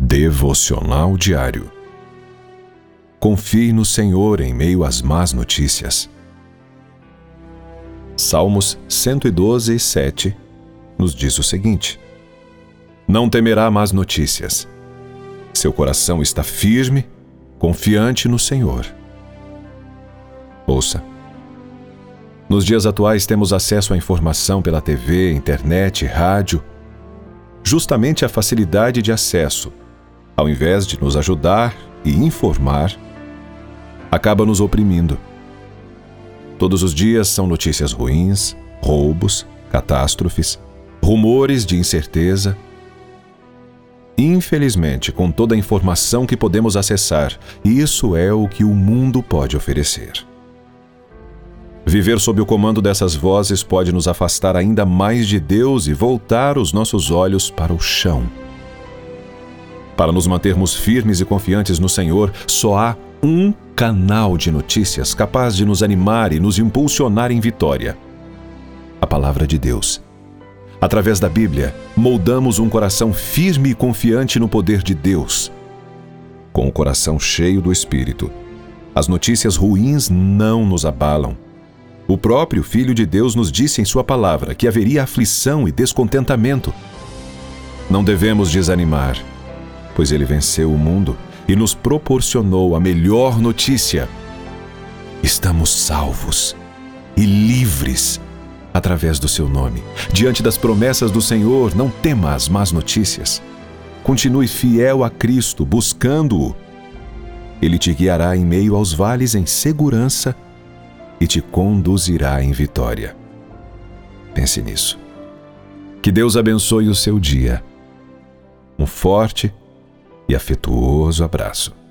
Devocional Diário. Confie no Senhor em meio às más notícias. Salmos 112, 7 nos diz o seguinte: Não temerá más notícias. Seu coração está firme, confiante no Senhor. Ouça. Nos dias atuais temos acesso à informação pela TV, internet, rádio. Justamente a facilidade de acesso ao invés de nos ajudar e informar, acaba nos oprimindo. Todos os dias são notícias ruins, roubos, catástrofes, rumores de incerteza. Infelizmente, com toda a informação que podemos acessar, isso é o que o mundo pode oferecer. Viver sob o comando dessas vozes pode nos afastar ainda mais de Deus e voltar os nossos olhos para o chão. Para nos mantermos firmes e confiantes no Senhor, só há um canal de notícias capaz de nos animar e nos impulsionar em vitória: a Palavra de Deus. Através da Bíblia, moldamos um coração firme e confiante no poder de Deus. Com o coração cheio do Espírito, as notícias ruins não nos abalam. O próprio Filho de Deus nos disse em Sua palavra que haveria aflição e descontentamento. Não devemos desanimar pois ele venceu o mundo e nos proporcionou a melhor notícia. Estamos salvos e livres através do seu nome. Diante das promessas do Senhor, não tema as más notícias. Continue fiel a Cristo, buscando-o. Ele te guiará em meio aos vales em segurança e te conduzirá em vitória. Pense nisso. Que Deus abençoe o seu dia. Um forte e afetuoso abraço.